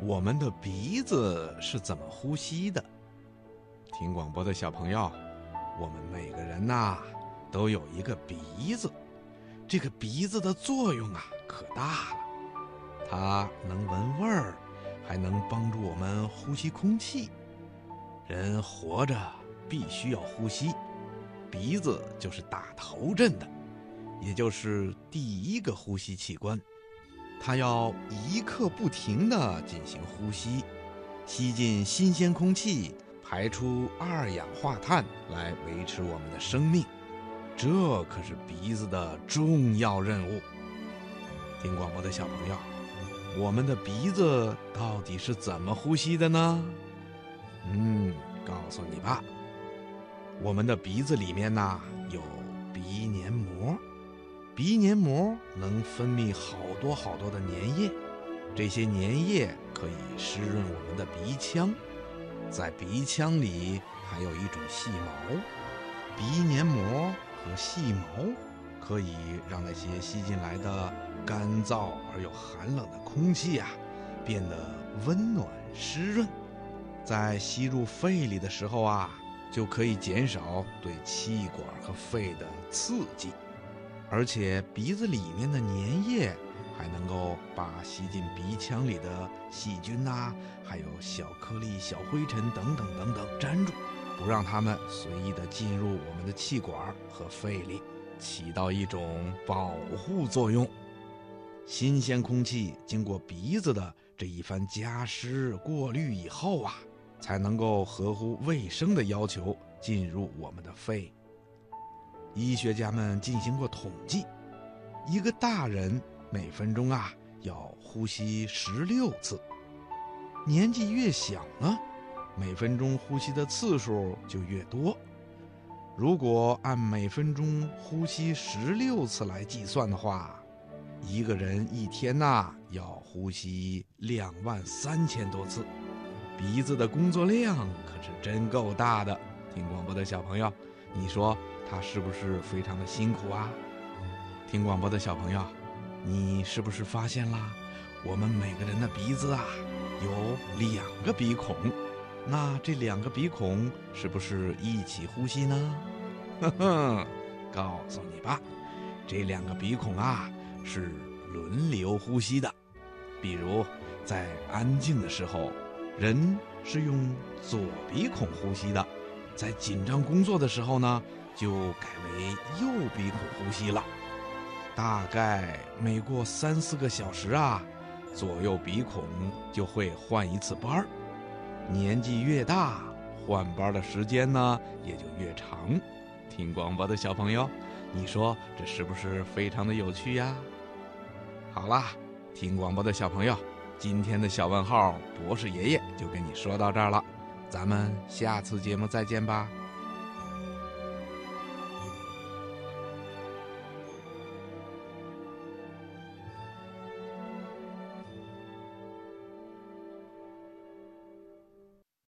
我们的鼻子是怎么呼吸的？听广播的小朋友，我们每个人呐都有一个鼻子，这个鼻子的作用啊可大了，它能闻味儿，还能帮助我们呼吸空气。人活着必须要呼吸，鼻子就是打头阵的，也就是第一个呼吸器官。它要一刻不停地进行呼吸，吸进新鲜空气，排出二氧化碳来维持我们的生命。这可是鼻子的重要任务。听广播的小朋友，我们的鼻子到底是怎么呼吸的呢？嗯，告诉你吧，我们的鼻子里面呐有鼻黏膜。鼻黏膜能分泌好多好多的粘液，这些粘液可以湿润我们的鼻腔。在鼻腔里还有一种细毛，鼻黏膜和细毛可以让那些吸进来的干燥而又寒冷的空气啊变得温暖湿润。在吸入肺里的时候啊，就可以减少对气管和肺的刺激。而且鼻子里面的粘液还能够把吸进鼻腔里的细菌呐，还有小颗粒、小灰尘等等等等粘住，不让它们随意的进入我们的气管和肺里，起到一种保护作用。新鲜空气经过鼻子的这一番加湿过滤以后啊，才能够合乎卫生的要求进入我们的肺。医学家们进行过统计，一个大人每分钟啊要呼吸十六次。年纪越小呢，每分钟呼吸的次数就越多。如果按每分钟呼吸十六次来计算的话，一个人一天呐要呼吸两万三千多次。鼻子的工作量可是真够大的。听广播的小朋友，你说？他是不是非常的辛苦啊？听广播的小朋友，你是不是发现啦？我们每个人的鼻子啊，有两个鼻孔，那这两个鼻孔是不是一起呼吸呢？呵呵，告诉你吧，这两个鼻孔啊是轮流呼吸的。比如在安静的时候，人是用左鼻孔呼吸的；在紧张工作的时候呢？就改为右鼻孔呼吸了，大概每过三四个小时啊，左右鼻孔就会换一次班儿。年纪越大，换班的时间呢也就越长。听广播的小朋友，你说这是不是非常的有趣呀？好啦，听广播的小朋友，今天的小问号博士爷爷就跟你说到这儿了，咱们下次节目再见吧。